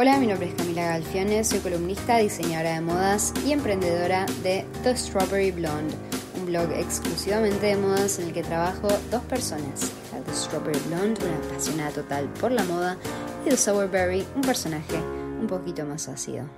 Hola, mi nombre es Camila Galfione, soy columnista, diseñadora de modas y emprendedora de The Strawberry Blonde, un blog exclusivamente de modas en el que trabajo dos personas. The Strawberry Blonde, una apasionada total por la moda, y The Sourberry, un personaje un poquito más ácido.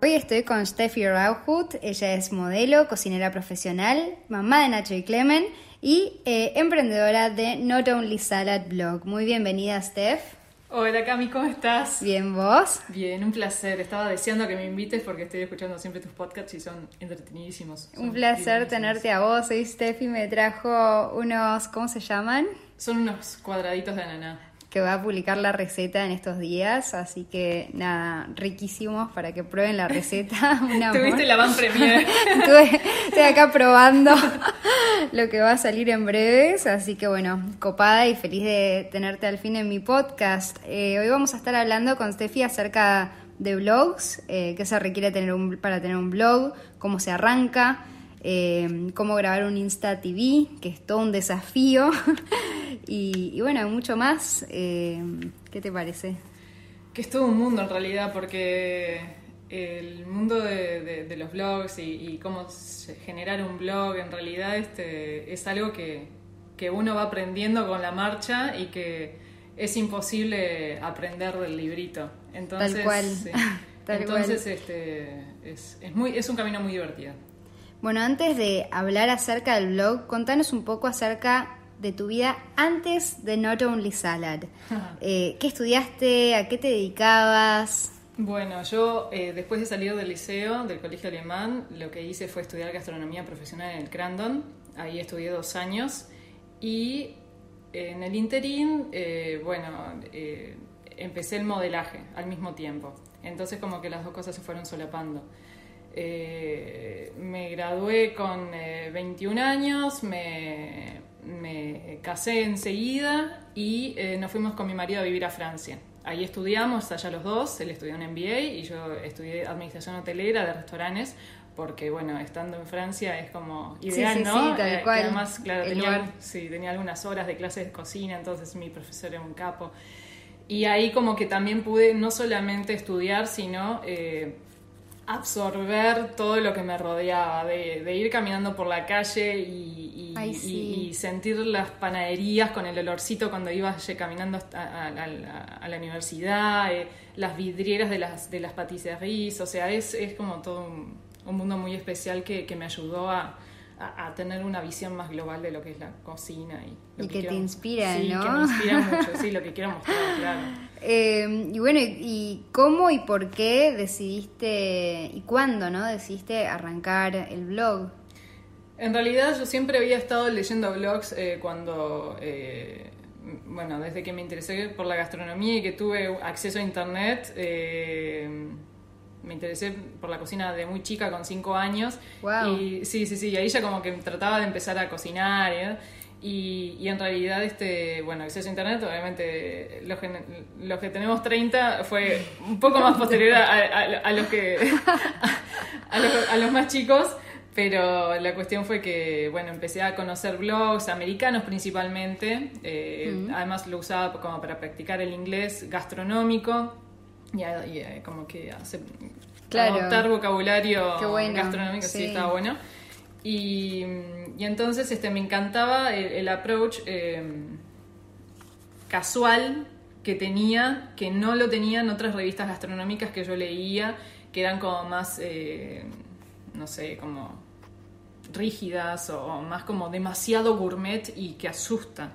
Hoy estoy con Steffi Rauhut, ella es modelo, cocinera profesional, mamá de Nacho y Clemen y eh, emprendedora de Not Only Salad Blog. Muy bienvenida, Steph. Hola Cami, ¿cómo estás? Bien, ¿vos? Bien, un placer. Estaba deseando que me invites porque estoy escuchando siempre tus podcasts y son entretenidísimos. un placer tenerte a vos. Soy Steffi, me trajo unos, ¿cómo se llaman? Son unos cuadraditos de ananá que va a publicar la receta en estos días, así que nada, riquísimos para que prueben la receta. Tuviste la van premier. estoy acá probando lo que va a salir en breves, así que bueno, copada y feliz de tenerte al fin en mi podcast. Eh, hoy vamos a estar hablando con Steffi acerca de blogs, eh, qué se requiere tener un, para tener un blog, cómo se arranca. Eh, cómo grabar un Insta TV, que es todo un desafío. Y, bueno, mucho más. Eh, ¿Qué te parece? Que es todo un mundo en realidad, porque el mundo de, los blogs y, cómo generar un blog en realidad este, es algo que, uno va aprendiendo con la marcha y que es imposible aprender del librito. Entonces, Tal cual. Entonces Este, es, es, muy, es un camino muy divertido. Bueno, antes de hablar acerca del blog, contanos un poco acerca de tu vida antes de Not Only Salad. Eh, ¿Qué estudiaste? ¿A qué te dedicabas? Bueno, yo eh, después de salir del liceo, del colegio alemán, lo que hice fue estudiar gastronomía profesional en el Crandon. Ahí estudié dos años y en el interín, eh, bueno, empecé el modelaje al mismo tiempo. Entonces como que las dos cosas se fueron solapando. Eh, me gradué con 21 eh, años, me, casé enseguida y eh, nos fuimos con mi marido a vivir a Francia. Ahí estudiamos, allá los dos, él estudió un MBA y yo estudié administración hotelera de restaurantes, porque bueno, estando en Francia es como ideal, ¿no? Sí, tal cual. además, claro, tenía, sí, tenía algunas horas de clases de cocina, entonces mi profesor era un capo. Y ahí como que también pude no solamente estudiar, sino absorber todo lo que me rodeaba, de, ir caminando por la calle y, sentir las panaderías con el olorcito cuando iba caminando a, la universidad, eh, las vidrieras de las, de las patisseries, o sea, es, es como todo un, mundo muy especial que me ayudó a, a, tener una visión más global de lo que es la cocina y, que, te inspira, sí, ¿no? que me inspira mucho, sí, lo que quiero mostrar, claro. Eh, y bueno, y, cómo y por qué decidiste, y cuándo, ¿no? Decidiste arrancar el blog? En realidad yo siempre había estado leyendo blogs eh, cuando, eh, bueno, desde que me interesé por la gastronomía y que tuve acceso a internet, me interesé por la cocina de muy chica, con cinco años. Y sí, sí, sí, y ahí ya como que trataba de empezar a cocinar. ¿eh? Y, y, en realidad, este, bueno, acceso a internet, obviamente, los que, los que tenemos 30 fue un poco más posterior a, los que a, los, más chicos. Pero la cuestión fue que, bueno, empecé a conocer blogs americanos principalmente. Eh, además lo usaba como para practicar el inglés gastronómico y, y como que hace, adoptar vocabulario gastronómico, sí. estaba bueno. Y, y, entonces este, me encantaba el, approach eh, casual que tenía, que no lo tenía en otras revistas gastronómicas que yo leía, que eran como más, eh, no sé, como rígidas o más como demasiado gourmet y que asusta.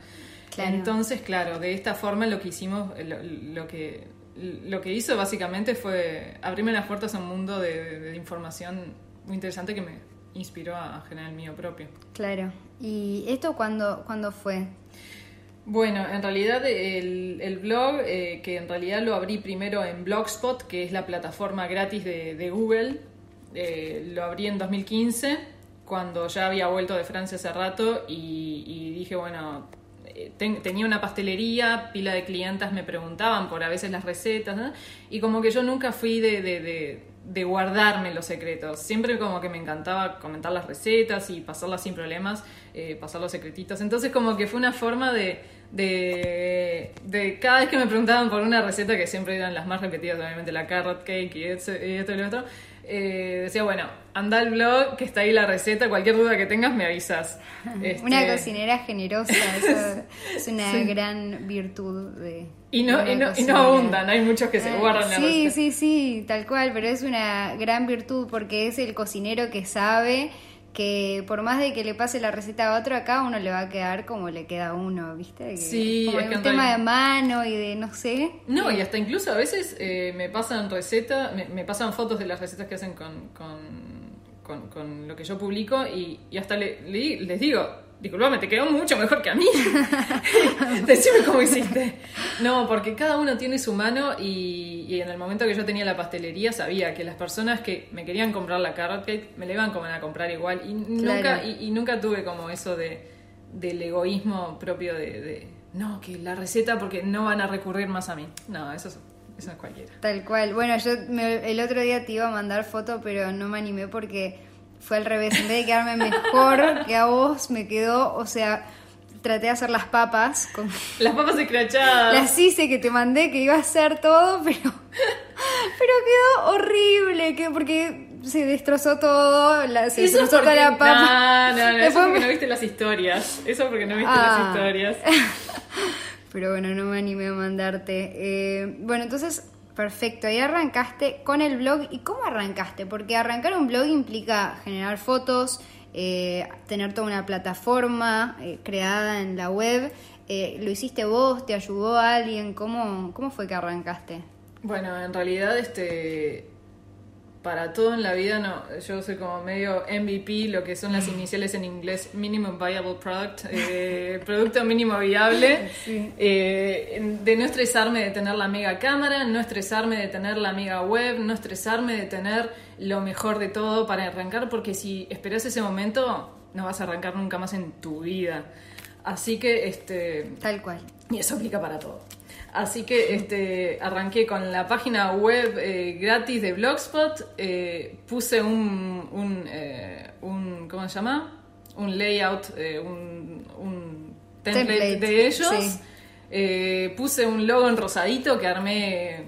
Entonces, claro, de esta forma lo que hicimos, lo que lo que hizo básicamente fue abrirme las puertas a un mundo de, información muy interesante que me inspiró a, generar el mío propio. Claro. ¿Y esto cuándo, cuándo fue? Bueno, en realidad el, blog, eh, que en realidad lo abrí primero en Blogspot, que es la plataforma gratis de, Google, eh, lo abrí en 2015, cuando ya había vuelto de Francia hace rato y, y dije, bueno, tenía una pastelería, pila de clientas me preguntaban por a veces las recetas, y como que yo nunca fui de, de, guardarme los secretos, siempre como que me encantaba comentar las recetas y pasarlas sin problemas, eh, pasar los secretitos, entonces como que fue una forma de, de, de cada vez que me preguntaban por una receta, que siempre eran las más repetidas, obviamente la carrot cake y esto y lo otro, eh, decía, bueno, anda al blog, que está ahí la receta, cualquier duda que tengas me avisas. Este, Una cocinera generosa, eso es una gran virtud de. Y no, de y, no, y no abundan, hay muchos que se Eh, guardan la Sí, receta. sí, sí, tal cual, pero es una gran virtud porque es el cocinero que sabe que por más de que le pase la receta a otro, acá uno le va a quedar como le queda a uno, ¿viste? Que Sí, como es que un tema de mano y de no sé. No, y hasta incluso a veces eh, me pasan recetas, me, me pasan fotos de las recetas que hacen con, con, con- con lo que yo publico y, y hasta le- le- les digo, disculpame, te quedó mucho mejor que a mí. Decime cómo hiciste. No, porque cada uno tiene su mano y, y en el momento que yo tenía la pastelería sabía que las personas que me querían comprar la carrot cake me la iban como a comprar igual y nunca, y, y nunca tuve como eso de, del egoísmo propio de, de, no, que la receta porque no van a recurrir más a mí. No, eso es, eso es cualquiera. Tal cual. Bueno, yo me- el otro día te iba a mandar foto, pero no me animé porque fue al revés. En vez de quedarme mejor que a vos, me quedó, o sea, traté de hacer las papas. Con, Las papas escrachadas. las hice que te mandé, que iba a hacer todo, pero, pero quedó horrible, que porque se destrozó todo, la, se Eso destrozó toda la papa. No, no, no, eso porque me- no viste las historias. Eso porque no viste Ah. las historias. Pero bueno, no me animé a mandarte. Eh, bueno, entonces, perfecto. Ahí arrancaste con el blog. ¿Y cómo arrancaste? Porque arrancar un blog implica generar fotos, eh, tener toda una plataforma eh, creada en la web. Eh, ¿Lo hiciste vos? ¿Te ayudó alguien? ¿Cómo, ¿Cómo fue que arrancaste? Bueno, en realidad, este. Para todo en la vida, no. Yo soy como medio MVP, lo que son las iniciales en inglés, Minimum Viable Product, eh, producto mínimo viable. Sí. Eh, de no estresarme de tener la mega cámara, no estresarme de tener la mega web, no estresarme de tener lo mejor de todo para arrancar, porque si esperas ese momento, no vas a arrancar nunca más en tu vida. Así que, este, Tal cual. y eso aplica para todo. Así que este, arranqué con la página web eh, gratis de Blogspot, eh, puse un, un, eh, un- ¿cómo se llama? Un layout, un, un template, Template, de ellos. sí. Puse un logo en rosadito que armé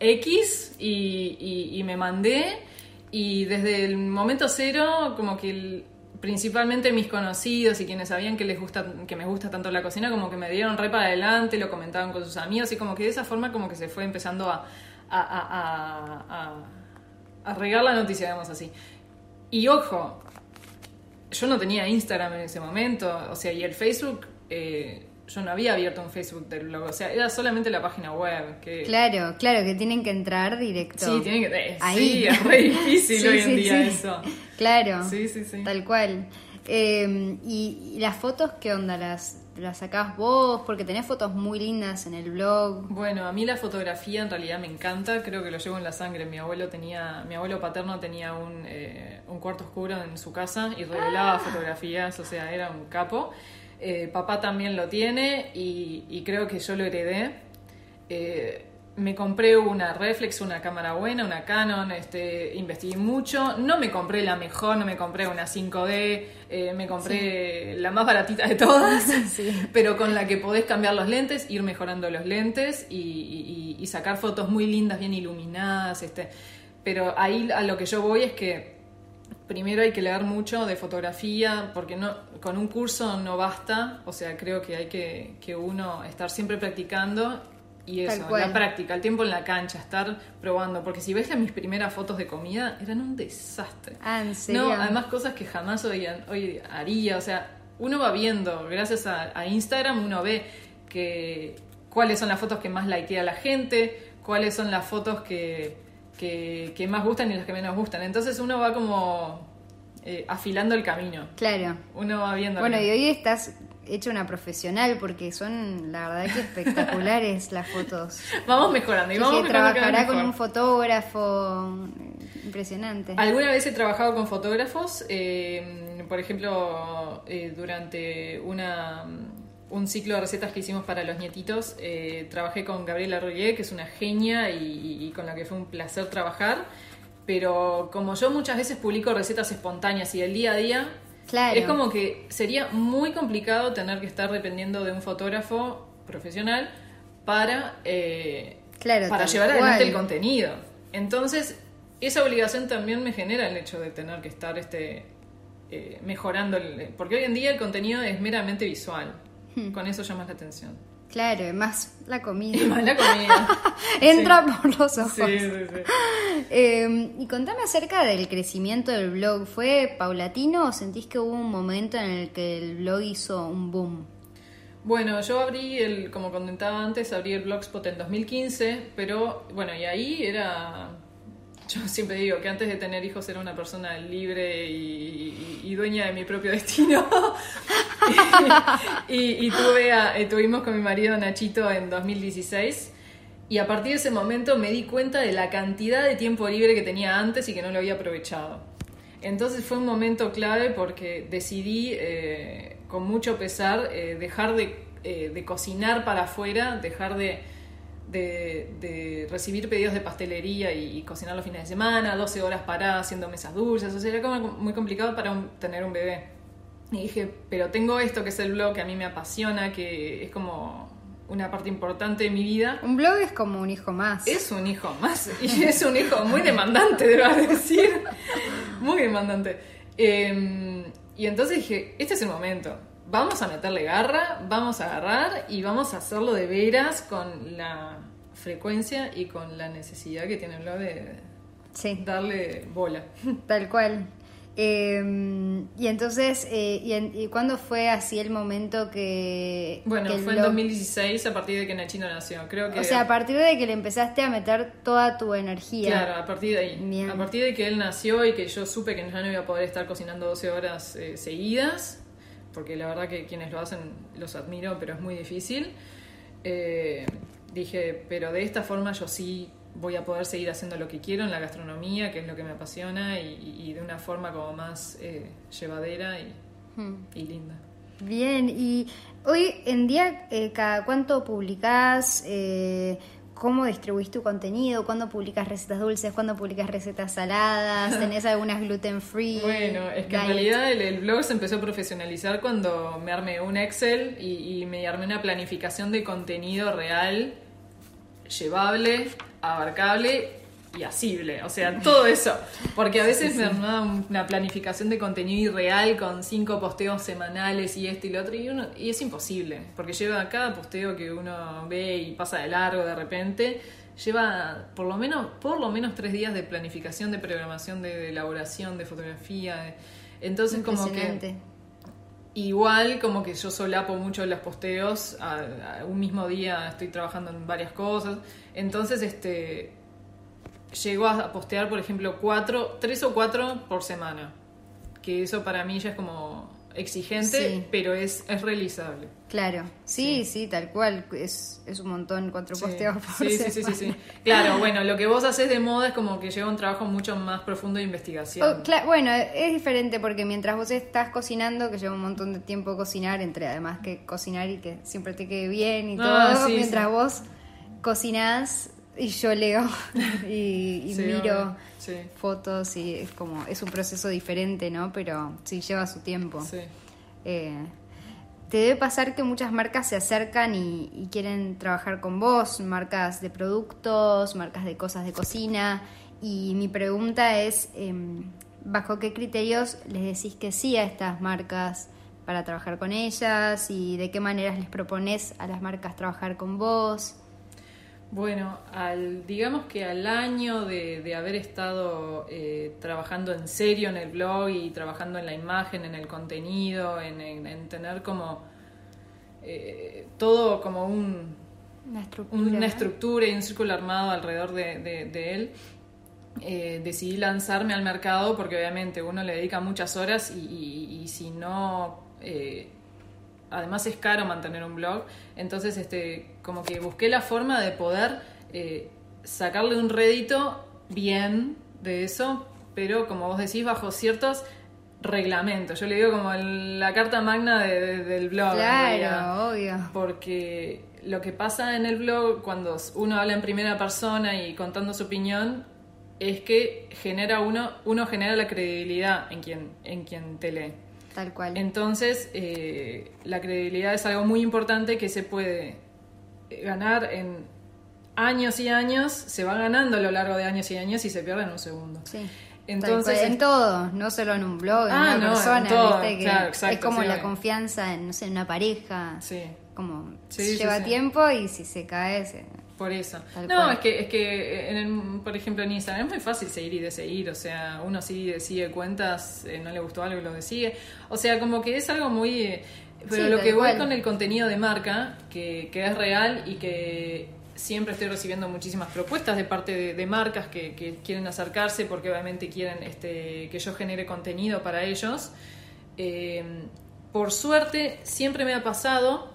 X y, y- y me mandé. Y desde el momento cero, como que el- principalmente mis conocidos y quienes sabían que les gusta, que me gusta tanto la cocina, como que me dieron re para adelante, lo comentaban con sus amigos y como que de esa forma como que se fue empezando a, a, a- a- a- regar la noticia, digamos así. Y ojo, yo no tenía Instagram en ese momento, o sea, y el Facebook, eh, yo no había abierto un Facebook del blog, o sea, era solamente la página web. Que, Claro, claro, que tienen que entrar directo. Sí, tienen que. eh, Ahí. Sí, es re difícil Sí, hoy en sí, día eso. Claro. Sí, sí, sí. Tal cual. Eh, y, y las fotos qué onda? ¿Las, ¿Las sacás vos? Porque tenés fotos muy lindas en el blog. Bueno, a mí la fotografía en realidad me encanta, creo que lo llevo en la sangre. Mi abuelo tenía, mi abuelo paterno tenía un, eh, un cuarto oscuro en su casa y revelaba fotografías, o sea, era un capo. Eh, papá también lo tiene y, y creo que yo lo heredé. Me compré una reflex, una cámara buena, una Canon, este, investigué mucho. No me compré la mejor, no me compré una 5D, eh, me compré la más baratita de todas, Sí. pero con la que podés cambiar los lentes, ir mejorando los lentes y, y- y sacar fotos muy lindas, bien iluminadas. Este. Pero ahí a lo que yo voy es que primero hay que leer mucho de fotografía, porque no, con un curso no basta, o sea, creo que hay que, que uno estar siempre practicando y eso, la práctica, el tiempo en la cancha, estar probando, porque si ves las mis primeras fotos de comida, eran un desastre. Ah, ¿en serio? No, además cosas que jamás hoy, hoy haría, o sea, uno va viendo, gracias a, a Instagram, uno ve que cuáles son las fotos que más likea la gente, cuáles son las fotos que, que, que más gustan y las que menos gustan. Entonces uno va como eh, afilando el camino, Claro. uno va viendo. Bueno, y hoy estás hecha una profesional porque son, la verdad, que espectaculares las fotos. Vamos mejorando y vamos mejorando trabajará con un fotógrafo. Impresionante. Alguna vez he trabajado con fotógrafos, eh, por ejemplo, eh, durante una, un ciclo de recetas que hicimos para los nietitos, eh, trabajé con Gabriela Royer, que es una genia y, y con la que fue un placer trabajar, pero como yo muchas veces publico recetas espontáneas y del día a día, Claro. Es como que sería muy complicado tener que estar dependiendo de un fotógrafo profesional para, eh, Claro, para llevar adelante el contenido. Entonces, esa obligación también me genera el hecho de tener que estar este, eh, mejorando, el- porque hoy en día el contenido es meramente visual. Hmm. Con eso llamas la atención. Claro, más la Y comida. más la comida. Entra por los ojos. Sí, sí, sí. Eh, y contame acerca del crecimiento del blog. ¿Fue paulatino o sentís que hubo un momento en el que el blog hizo un boom? Bueno, yo abrí el, como comentaba antes, abrí el Blogspot en 2015, pero bueno, y ahí era, yo siempre digo que antes de tener hijos era una persona libre y, dueña de mi propio destino. y tuve a- eh, tuvimos con mi marido Nachito en 2016. Y a partir de ese momento me di cuenta de la cantidad de tiempo libre que tenía antes y que no lo había aprovechado. Entonces fue un momento clave porque decidí eh, con mucho pesar eh, dejar de, de cocinar para afuera, dejar de, de- de recibir pedidos de pastelería y, y cocinar los fines de semana, 12 horas paradas haciendo mesas dulces, o sea, era como muy complicado para un- tener un bebé. Y dije, pero tengo esto que es el blog que a mí me apasiona, que es como una parte importante de mi vida. Un blog es como un hijo más. Es un hijo más, y es un hijo muy demandante, debo decir. Muy demandante. Eh, y entonces dije, este es el momento. Vamos a meterle garra, vamos a agarrar y vamos a hacerlo de veras con la frecuencia y con la necesidad que tiene el blog de Sí, darle bola. tal cual. Eh, y entonces, eh, ¿y, en- y cuándo fue así el momento que... Bueno, que fue en blog- 2016 a partir de que Nachino nació. Creo que O sea, a partir de que le empezaste a meter toda tu energía. Claro, a partir de ahí. Bien. A partir de que él nació y que yo supe que ya no iba a poder estar cocinando 12 horas eh, seguidas, porque la verdad que quienes lo hacen los admiro, pero es muy difícil. eh, dije, pero de esta forma yo sí voy a poder seguir haciendo lo que quiero en la gastronomía, que es lo que me apasiona, y, y de una forma como más eh, llevadera y, Hmm. y linda. Bien, y hoy en día, eh, ¿cada cuánto publicás? ¿Cómo distribuís tu contenido? ¿Cuándo publicas recetas dulces? ¿Cuándo publicas recetas saladas? ¿Tenés algunas gluten free? Bueno, es que en realidad el, el blog se empezó a profesionalizar cuando me armé un Excel y, y me armé una planificación de contenido real, llevable, abarcable y asible. O sea, todo eso. Porque a veces me armaba una planificación de contenido irreal con cinco posteos semanales y esto y lo otro. Y, uno- y es imposible. Porque lleva cada posteo que uno ve y pasa de largo de repente. Lleva por lo menos, por lo menos tres días de planificación, de programación, de, de elaboración, de fotografía. de- Entonces como que. Igual como que yo solapo mucho los posteos, a, a un mismo día estoy trabajando en varias cosas, entonces este llego a postear por ejemplo cuatro, tres o cuatro por semana, que eso para mí ya es como exigente, Sí. pero es, es realizable. Claro, sí, sí, tal cual. Es, es un montón, cuatro Sí. posteos por sí, sí, sí, sí, semana. sí. Claro, bueno, lo que vos haces de moda es como que lleva un trabajo mucho más profundo de investigación. Oh, bueno, es diferente porque mientras vos estás cocinando, que lleva un montón de tiempo cocinar, entre además que cocinar y que siempre te quede bien y Ah, todo, mientras vos cocinás y yo leo y, y Sí, miro. Sí, fotos y es como, es un proceso diferente, ¿no? Pero sí lleva su tiempo. sí. Eh, te debe pasar que muchas marcas se acercan y, y quieren trabajar con vos, marcas de productos, marcas de cosas de cocina. Y mi pregunta es, em, ¿bajo qué criterios les decís que sí a estas marcas para trabajar con ellas? ¿Y de qué maneras les propones a las marcas trabajar con vos? Bueno, al, digamos que al año de, de haber estado eh, trabajando en serio en el blog y trabajando en la imagen, en el contenido, en, en- en tener como eh, todo como un, Una estructura. una ¿no? estructura y un círculo armado alrededor de, de- de él, eh, decidí lanzarme al mercado porque obviamente uno le dedica muchas horas y, y- y si no... eh, además es caro mantener un blog, entonces este, como que busqué la forma de poder eh, sacarle un rédito bien de eso, pero como vos decís, bajo ciertos reglamentos. Yo le digo como el- la carta magna de- de- del blog. Claro, obvio. Porque lo que pasa en el blog, cuando uno habla en primera persona y contando su opinión, es que genera uno, uno genera la credibilidad en quien, en quien te lee. Tal cual. Entonces, eh, la credibilidad es algo muy importante que se puede eh, ganar en años y años, se va ganando a lo largo de años y años y se pierde en un segundo. Sí. Entonces, en todo, no solo en un blog, en Ah, una no, en persona, todo, ¿viste? Que claro, exacto, es como sí, la confianza en, no sé, en una pareja. Sí. Como Sí, lleva tiempo y si se cae, se- Por eso. Tal no, cual. es que, es que en el- por ejemplo, en Instagram es muy fácil seguir y deseguir. O sea, uno sigue, sigue cuentas, eh, no le gustó algo y lo desigue. O sea, como que es algo muy. eh, Pero Sí, lo que voy cual. con el contenido de marca, que, que es real y que siempre estoy recibiendo muchísimas propuestas de parte de, de marcas que, que quieren acercarse porque obviamente quieren este, que yo genere contenido para ellos. Eh, por suerte, siempre me ha pasado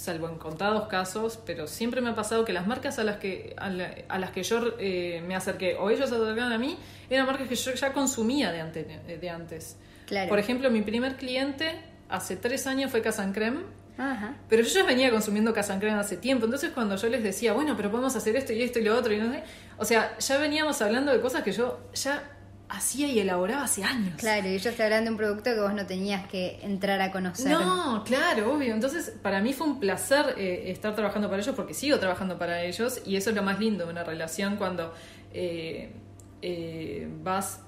salvo en contados casos, pero siempre me ha pasado que las marcas a las que, a, la- a las que yo eh, me acerqué o ellos se acercaron a mí eran marcas que yo ya consumía de, ante- de antes. Claro. Por ejemplo, mi primer cliente hace tres años fue Casan Creme, Ajá. pero yo ya venía consumiendo Casan Creme hace tiempo. Entonces, cuando yo les decía, bueno, pero podemos hacer esto y esto y lo otro, y no sé, o sea, ya veníamos hablando de cosas que yo ya hacía y elaboraba hace años. Claro, y ellos te hablan de un producto que vos no tenías que entrar a conocer. No, claro, obvio. Entonces, para mí fue un placer eh, estar trabajando para ellos porque sigo trabajando para ellos y eso es lo más lindo de una relación cuando eh, eh, vas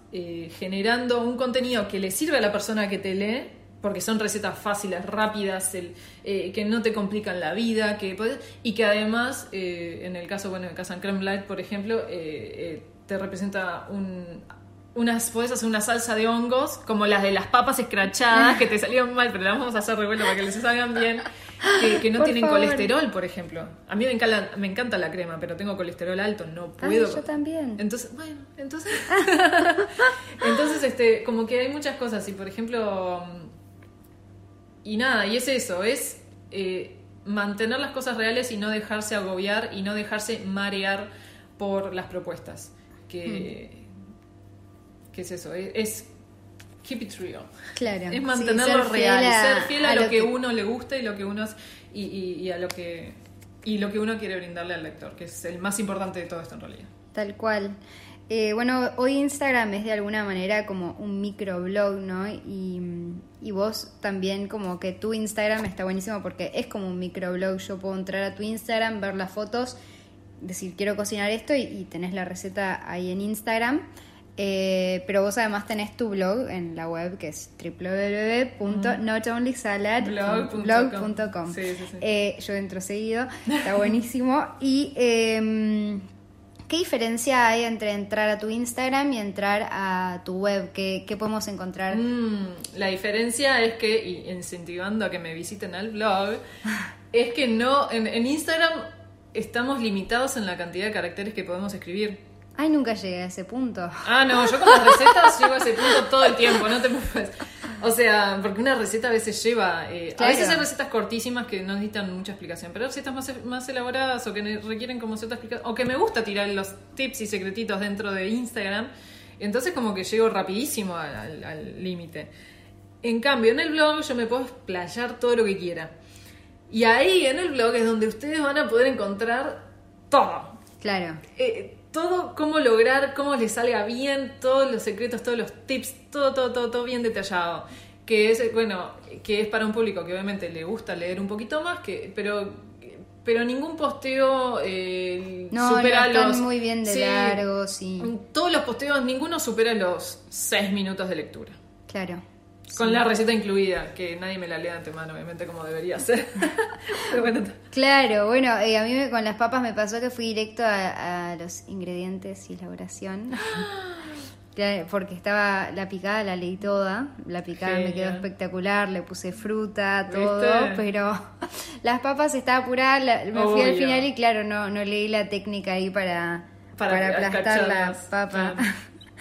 generando un contenido que le sirve a la persona que te lee. Porque son recetas fáciles, rápidas, el, eh, que no te complican la vida, que podés- y que además, eh, en el caso bueno de Casa Creme Light, por ejemplo, eh, te representa un, unas puedes hacer una salsa de hongos como las de las papas escrachadas que te salieron mal pero las vamos a hacer revuelto para que les salgan bien que, que no Por tienen favor. colesterol por ejemplo a mí me encanta me encanta la crema pero tengo colesterol alto no Ay, puedo yo también. entonces bueno entonces entonces este como que hay muchas cosas y por ejemplo y nada y es eso es eh, mantener las cosas reales y no dejarse agobiar y no dejarse marear por las propuestas que ¿Qué es eso? Es, es keep it real. Claro. Es Sí, mantenerlo ser real, fiel a- ser fiel a, a lo, lo que, que- uno le gusta y lo que uno y, y- y a lo que y lo que uno quiere brindarle al lector, que es el más importante de todo esto en realidad. Tal cual. Eh, bueno, hoy Instagram es de alguna manera como un microblog, ¿no? Y, y vos también como que tu Instagram está buenísimo porque es como un microblog. Yo puedo entrar a tu Instagram, ver las fotos, decir quiero cocinar esto y, y tenés la receta ahí en Instagram. Eh, pero vos además tenés tu blog en la web que es www.notonlysalad.blog.com. Sí, sí, sí. Eh, yo entro seguido, está buenísimo. Y eh, ¿qué diferencia hay entre entrar a tu Instagram y entrar a tu web? ¿Qué, qué podemos encontrar? Mm, la diferencia es que, y incentivando a que me visiten al blog, es que no, en, en Instagram estamos limitados en la cantidad de caracteres que podemos escribir. Ay, nunca llegué a ese punto. Ah, no, yo con las recetas llego a ese punto todo el tiempo, no te preocupes. O sea, porque una receta a veces lleva. eh, Claro. A veces hay recetas cortísimas que no necesitan mucha explicación, pero hay recetas más, más elaboradas o que requieren como cierta explicación. O que me gusta tirar los tips y secretitos dentro de Instagram. Entonces, como que llego rapidísimo al límite. En cambio, en el blog yo me puedo explayar todo lo que quiera. Y ahí en el blog es donde ustedes van a poder encontrar todo Claro. eh, todo, cómo lograr, cómo les salga bien, todos los secretos, todos los tips, todo, todo, todo, todo bien detallado. Que es, bueno, que es para un público que obviamente le gusta leer un poquito más, que, pero, pero ningún posteo eh, No, supera no, están los. muy bien de Sí, largos y... Todos los posteos, ninguno supera los 6 minutos de lectura. Claro. Con la receta incluida, que nadie me la lea de antemano, obviamente, como debería ser. bueno, Claro, bueno, eh, a mí me- con las papas me pasó que fui directo a, a los ingredientes y elaboración. Porque estaba la picada, la leí toda. La picada me quedó espectacular, le puse fruta, ¿Viste? todo, pero las papas estaba apurada, la- me fui al final y claro, no, no leí la técnica ahí para, Para para, aplastar la cacharlas, papa. claro.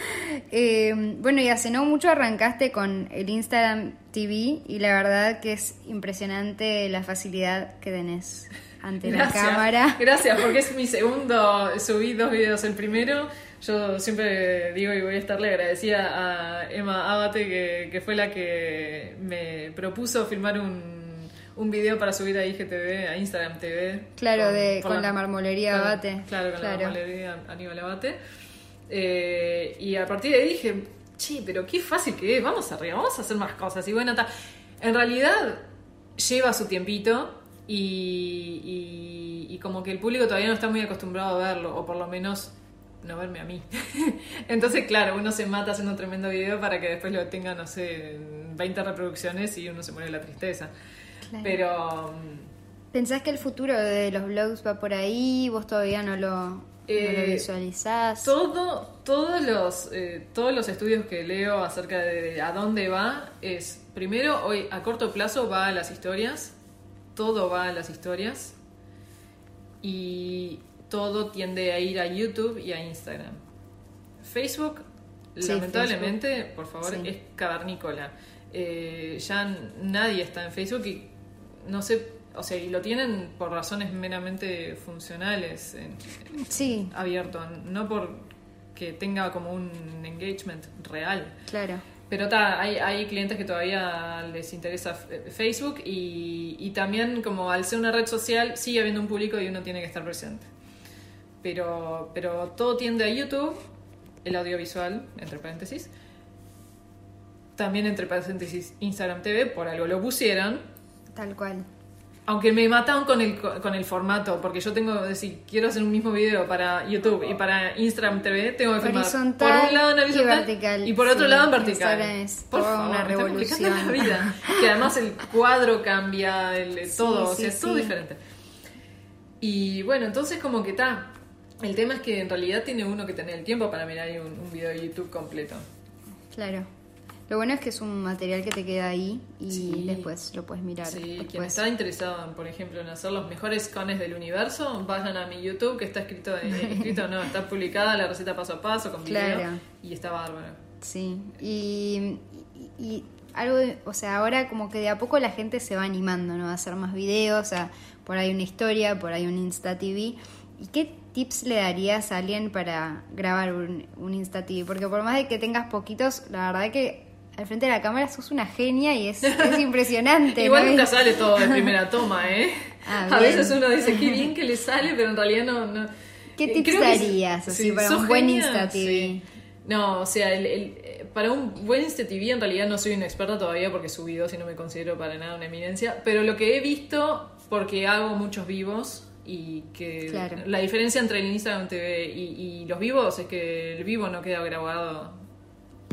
Eh, bueno, y hace no mucho arrancaste con el Instagram TV y la verdad que es impresionante la facilidad que tenés ante la cámara. Gracias, porque es mi segundo, subí dos videos. El primero, yo siempre digo y voy a estarle agradecida a Emma Abate, que, que fue la que me propuso filmar un, un video para subir a IGTV, a Instagram TV. Claro, de- por con la marmolería claro, Abate. Claro, con Claro. la marmolería Aníbal Abate. Eh, y a partir de ahí dije, che, pero qué fácil que es, vamos arriba, vamos a hacer más cosas. Y bueno, ta, en realidad lleva su tiempito y, y, y como que el público todavía no está muy acostumbrado a verlo, o por lo menos no verme a mí. Entonces, claro, uno se mata haciendo un tremendo video para que después lo tenga, no sé, 20 reproducciones y uno se muere de la tristeza. Claro. Pero ¿Pensás que el futuro de los blogs va por ahí? ¿Vos todavía no lo, lo Eh, visualizás? todo, todos, los, eh, todos los estudios que leo acerca de a dónde va es, primero, hoy a corto plazo va a las historias, todo va a las historias y todo tiende a ir a YouTube y a Instagram. Facebook, Sí, lamentablemente, por favor, Sí. es cavernícola. Eh, ya nadie está en Facebook y no sé, o sea, y lo tienen por razones meramente funcionales. en- Sí, abierto, no por que tenga como un engagement real. claro. Pero ta, hay, hay clientes que todavía les interesa f- Facebook y, y también como al ser una red social sigue habiendo un público y uno tiene que estar presente. Pero, pero todo tiende a YouTube, el audiovisual, entre paréntesis. También entre paréntesis Instagram TV, por algo lo pusieron. Tal cual. Aunque me mataron con el, con el formato, porque yo tengo, si quiero hacer un mismo video para YouTube y para Instagram TV, tengo que filmar Horizontal por un lado en y horizontal vertical, y por otro sí, lado en vertical. Es por favor, una está complicando la revolución. vida. Que además el cuadro cambia, el, Sí, todo, o sea, es todo diferente. Y bueno, entonces como que está. El tema es que en realidad tiene uno que tener el tiempo para mirar un, un video de YouTube completo. Claro. Lo bueno es que es un material que te queda ahí y Sí. después lo puedes mirar. Sí, quien está interesado, en, por ejemplo, en hacer los mejores cones del universo, vayan a mi YouTube, que está escrito, eh, escrito no, está publicada la receta paso a paso con video Claro. y está bárbaro. Sí, y, y- y algo, o sea, ahora como que de a poco la gente se va animando, ¿no? A hacer más videos, a, por ahí una historia, por ahí un Insta TV. ¿Y qué tips le darías a alguien para grabar un, un Insta TV? Porque por más de que tengas poquitos, la verdad que al frente de la cámara sos una genia y es, es impresionante. Igual ¿no? nunca sale todo de primera toma, ¿eh? Ah, a veces uno dice, qué bien que le sale, pero en realidad no... no. ¿Qué Eh, tips darías, así, para un buen genia, Insta TV? sí. No, o sea, el- el- para un buen Insta TV en realidad no soy una experta todavía porque subí dos y no me considero para nada una eminencia, pero lo que he visto, porque hago muchos vivos y que Claro. la diferencia entre el Instagram TV y, y los vivos es que el vivo no queda grabado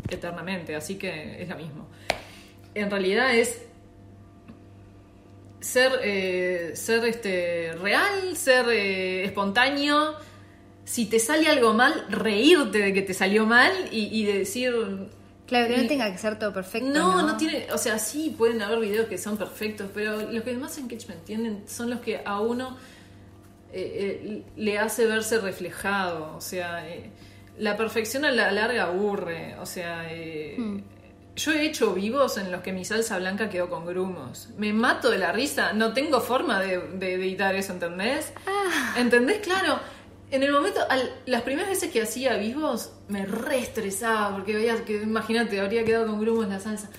eternamente, así que es lo mismo. En realidad es ser, eh, ser este, real, ser eh, espontáneo. Si te sale algo mal, reírte de que te salió mal y, y decir... Claro, que no y- tenga que ser todo perfecto. no, No, no, tiene, o sea, sí pueden haber videos que son perfectos, pero los que más engagement tienen son los que a uno eh, le hace verse reflejado, o sea, la perfección a la larga aburre, o sea, eh, Hmm. yo he hecho vivos en los que mi salsa blanca quedó con grumos, me mato de la risa, no tengo forma de, de editar eso, ¿entendés? Ah. ¿Entendés? Claro. En el momento, al- las primeras veces que hacía vivos, me re estresaba porque veías que, imagínate, habría quedado con grumos la salsa.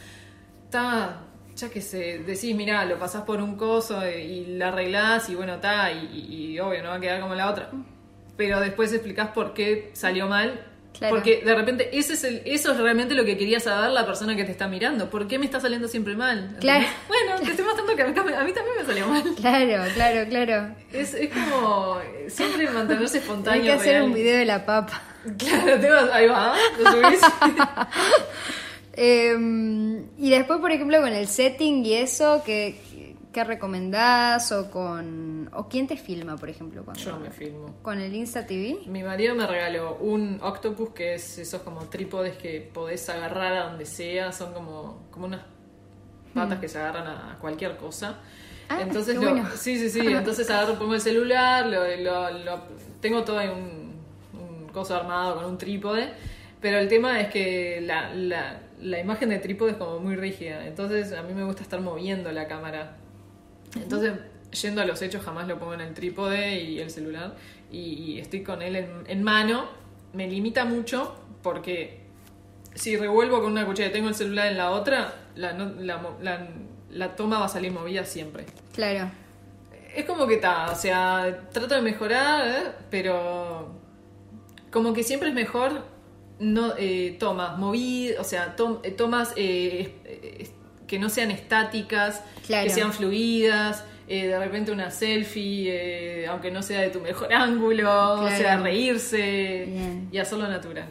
Está, ya que se decís, mirá, lo pasás por un coso y, y la arreglás y bueno, está, y, y- y obvio, no va a quedar como la otra. Pero después explicás por qué salió mal. Claro. Porque de repente ese es el, eso es realmente lo que quería saber la persona que te está mirando. ¿Por qué me está saliendo siempre mal? Claro. Bueno, te estoy mostrando que a mí, a mí también me salió mal. Claro, claro, claro. Es, es como siempre mantenerse espontáneo. Hay que hacer real. un video de la papa. Claro, tengo- ahí va, lo subís. Eh, y después, por ejemplo, con el setting y eso, ¿qué, qué recomendás? O con o quién te filma, por ejemplo? Cuando, Yo me filmo. ¿Con el Insta TV? Mi marido me regaló un octopus que es esos como trípodes que podés agarrar a donde sea, son como, como unas patas que se agarran a cualquier cosa. Mm. Ah, entonces lo- bueno. sí, sí, sí, entonces agarro, pongo el celular, lo, lo- lo- tengo todo ahí un, un coso armado con un trípode, pero el tema es que la, la, la imagen de trípode es como muy rígida, entonces a mí me gusta estar moviendo la cámara. Entonces, yendo a los hechos, jamás lo pongo en el trípode y el celular. Y, y estoy con él en, en mano. Me limita mucho porque si revuelvo con una cuchara y tengo el celular en la otra, la, no- la, la- la toma va a salir movida siempre. Claro. Es como que está, o sea, trato de mejorar, ¿eh? pero como que siempre es mejor no eh, tomas movidas, o sea, tom- eh, tomas eh, eh, que no sean estáticas, Claro. que sean fluidas. eh, de repente una selfie, eh, aunque no sea de tu mejor ángulo, o sea, Claro. reírse Bien. y hacerlo natural.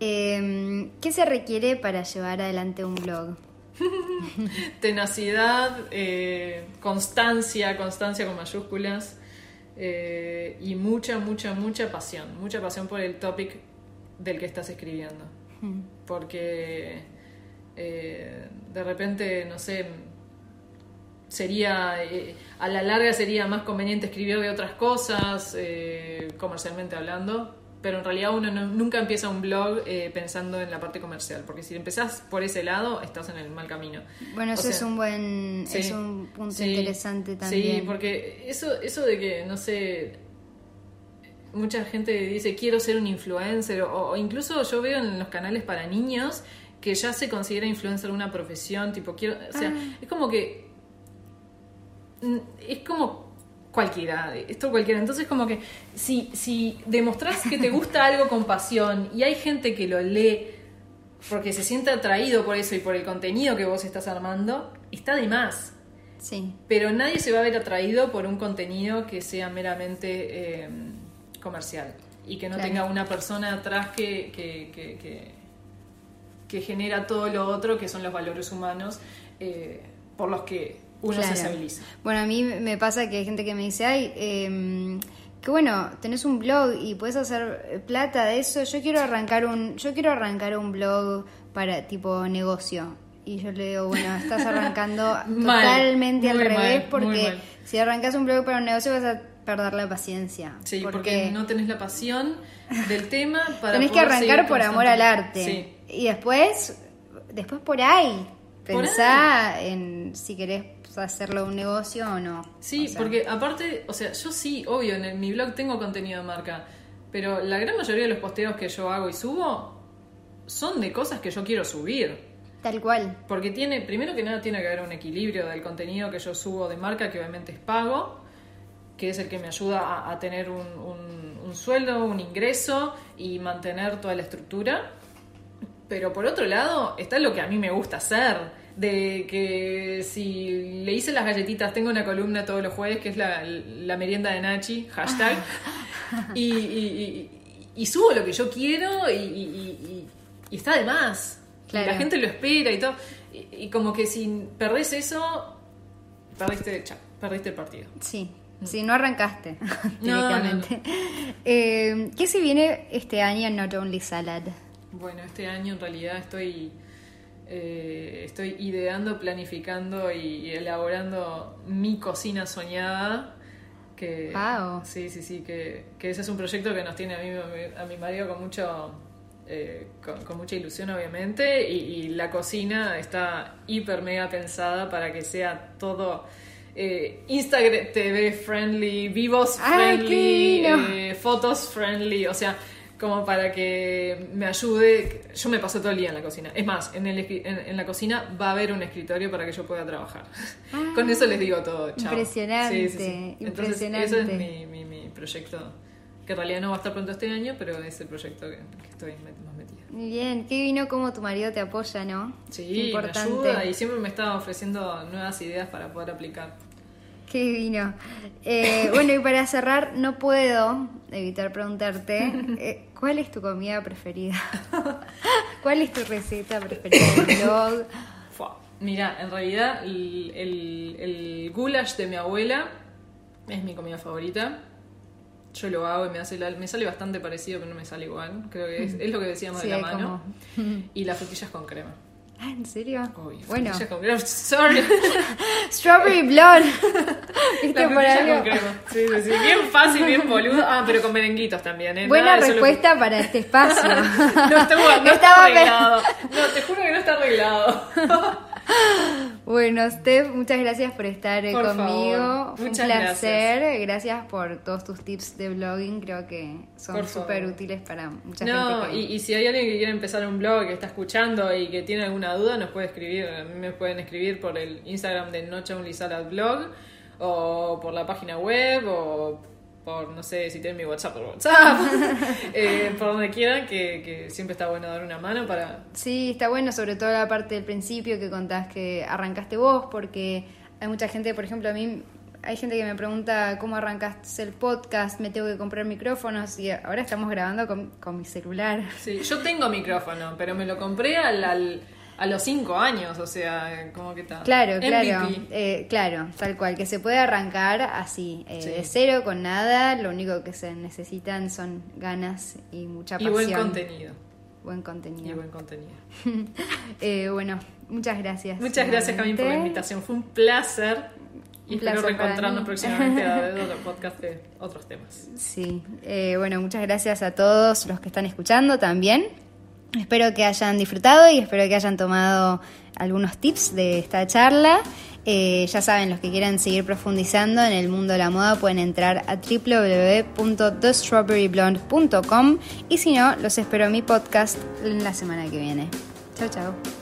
Eh, ¿Qué se requiere para llevar adelante un blog? tenacidad, eh, constancia, constancia con mayúsculas y mucha, mucha, mucha pasión, mucha pasión por el topic del que estás escribiendo. Porque eh, de repente, no sé, sería, eh, a la larga sería más conveniente escribir de otras cosas, eh, comercialmente hablando, pero en realidad uno no- nunca empieza un blog eh, pensando en la parte comercial, porque si empezás por ese lado, estás en el mal camino. Bueno, O eso sea, es un buen, sí, es un punto sí, interesante también. Sí, porque eso, eso de que, no sé, mucha gente dice quiero ser un influencer, o, o incluso yo veo en los canales para niños que ya se considera influencer una profesión, tipo, quiero, o sea, Ah. es como que, mm, es como cualquiera, esto cualquiera, entonces como que si, si demostrás que te gusta algo con pasión y hay gente que lo lee porque se siente atraído por eso y por el contenido que vos estás armando, está de más. Sí, Pero nadie se va a ver atraído por un contenido que sea meramente eh, comercial y que no Claro. tenga una persona atrás que, que, que, que- que genera todo lo otro, que son los valores humanos eh, por los que uno Claro. se sensibiliza. Bueno, a mí me pasa que hay gente que me dice, ay, eh, que bueno, tenés un blog y puedes hacer plata de eso. Yo quiero arrancar un, yo quiero arrancar un blog para tipo negocio. Y yo le digo, bueno, estás arrancando Mal, totalmente al revés mal, porque si arrancas un blog para un negocio vas a perder la paciencia. Sí, porque, no tenés la pasión del tema para tenés que arrancar por amor al arte. Sí. Y después, después por ahí, Por pensá en si querés hacerlo un negocio o no. Sí, O sea, porque aparte, o sea, yo sí, obvio, en el- mi blog tengo contenido de marca, pero la gran mayoría de los posteos que yo hago y subo son de cosas que yo quiero subir. Tal cual. Porque tiene, primero que nada, tiene que haber un equilibrio del contenido que yo subo de marca, que obviamente es pago, que es el que me ayuda a, a tener un, un- un sueldo, un ingreso y mantener toda la estructura. Pero por otro lado, está lo que a mí me gusta hacer. De que si le hice las galletitas, tengo una columna todos los jueves que es la, la merienda de Nachi, hashtag. y, y- y- y subo lo que yo quiero y, está de más. Claro. la gente lo espera y todo. Y, como que si perdés eso, perdiste, chao, perdiste el partido. Sí. Sí, no arrancaste No, directamente. Eh, ¿Qué se viene este año en Not Only Salad? Bueno, este año en realidad estoy, eh, estoy ideando, planificando y elaborando mi cocina soñada. Que, Wow. Sí, sí, sí, que, que ese es un proyecto que nos tiene a mí a mi marido con mucho eh, con, con mucha ilusión obviamente y, y la cocina está hiper mega pensada para que sea todo eh, Instagram TV friendly, vivos ¡Ay, qué friendly, eh, fotos friendly, o sea, como para que me ayude. Yo me paso todo el día en la cocina. Es más, en, el, en, en la cocina va a haber un escritorio para que yo pueda trabajar. Con eso les digo todo. chao. Impresionante, Sí, sí, sí. Entonces, impresionante. ese es mi, mi, mi proyecto, que en realidad no va a estar pronto este año, pero es el proyecto que, que estoy más metida. Muy bien, qué vino como tu marido te apoya, ¿no? Sí, me ayuda y siempre me está ofreciendo nuevas ideas para poder aplicar. Qué divino. Eh, bueno, y para cerrar, no puedo evitar preguntarte, eh, ¿cuál es tu comida preferida? ¿Cuál es tu receta preferida del blog? Mira, en realidad el, el, el goulash de mi abuela es mi comida favorita. Yo lo hago y me, hace la- me sale bastante parecido, pero no me sale igual. Creo que es, es lo que decíamos Sí, de la mano. Y las frutillas con crema. Ah, ¿en serio? Uy, bueno, con crema. Sorry. Strawberry Blonde. ¿Viste Las por algo? con crema. Sí, sí, sí. Bien fácil, bien boludo. Ah, pero con merenguitos también, ¿eh? Buena Nada respuesta para este espacio. No, está, no está Estaba arreglado. No, te juro que no está arreglado. Bueno, Steph, muchas gracias por estar eh, Por conmigo. favor. Fue un Muchas placer. Gracias. por todos tus tips de blogging. Creo que son súper útiles para mucha No, gente. Que... y, y si hay alguien que quiere empezar un blog, que está escuchando y que tiene alguna duda, nos puede escribir. A mí me pueden escribir por el Instagram de Noche Blog, o por la página web, o por, no sé, si tienen mi WhatsApp, por WhatsApp, eh, por donde quieran, que, que siempre está bueno dar una mano para... Sí, está bueno, sobre todo la parte del principio que contás que arrancaste vos, porque hay mucha gente, por ejemplo, a mí hay gente que me pregunta cómo arrancaste el podcast, me tengo que comprar micrófonos y ahora estamos grabando con, con mi celular. Sí, yo tengo micrófono, pero me lo compré al, al- a los cinco años, o sea, como que tal. Claro, claro, eh, claro, tal cual, que se puede arrancar así, eh, Sí. de cero, con nada, lo único que se necesitan son ganas y mucha Y pasión. buen contenido. Buen Y contenido. buen contenido. Eh, bueno, muchas gracias. Muchas gracias, Camille, por la invitación. Fue un placer. Y Un espero placer reencontrarnos próximamente a otro podcast de otros temas. Sí, eh, bueno, muchas gracias a todos los que están escuchando también. Espero que hayan disfrutado y espero que hayan tomado algunos tips de esta charla. Eh, ya saben, los que quieran seguir profundizando en el mundo de la moda pueden entrar a www.thestrawberryblonde.com y si no, los espero en mi podcast la semana que viene. Chao, chao.